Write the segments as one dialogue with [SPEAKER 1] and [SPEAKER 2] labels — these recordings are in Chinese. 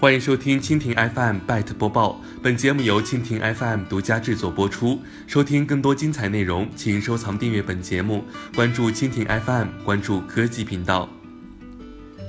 [SPEAKER 1] 欢迎收听蜻蜓 FM Byte 播报，本节目由蜻蜓 FM 独家制作播出。收听更多精彩内容，请收藏订阅本节目，关注蜻蜓 FM，关注科技频道。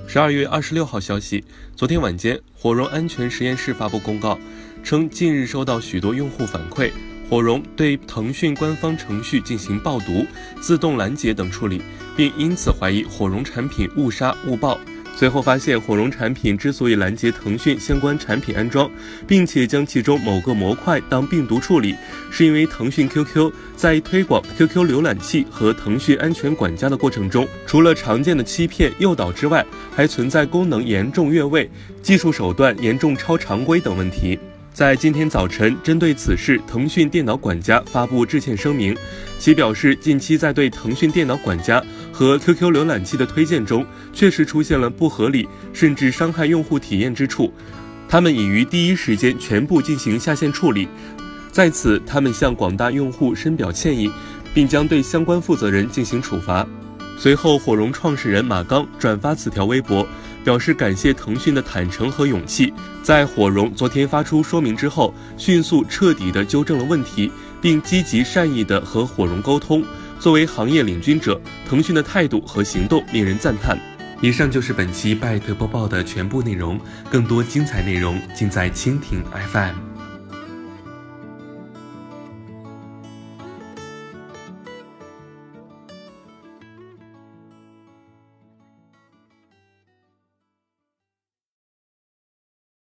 [SPEAKER 1] 十二月二十六号消息，昨天晚间，火绒安全实验室发布公告，称近日收到许多用户反馈，火绒对腾讯官方程序进行报读、自动拦截等处理，并因此怀疑火绒产品误杀误报。随后发现，火绒产品之所以拦截腾讯相关产品安装，并且将其中某个模块当病毒处理，是因为腾讯 QQ 在推广 QQ 浏览器和腾讯安全管家的过程中，除了常见的欺骗诱导之外，还存在功能严重越位、技术手段严重超常规等问题。在今天早晨，针对此事，腾讯电脑管家发布致歉声明。其表示，近期在对腾讯电脑管家和 QQ 浏览器的推荐中，确实出现了不合理甚至伤害用户体验之处，他们已于第一时间全部进行下线处理。在此，他们向广大用户深表歉意，并将对相关负责人进行处罚。随后，火绒创始人马刚转发此条微博，表示感谢腾讯的坦诚和勇气，在火绒昨天发出说明之后，迅速彻底的纠正了问题，并积极善意的和火绒沟通。作为行业领军者，腾讯的态度和行动令人赞叹。以上就是本期拜特播报的全部内容，更多精彩内容尽在蜻蜓 FM。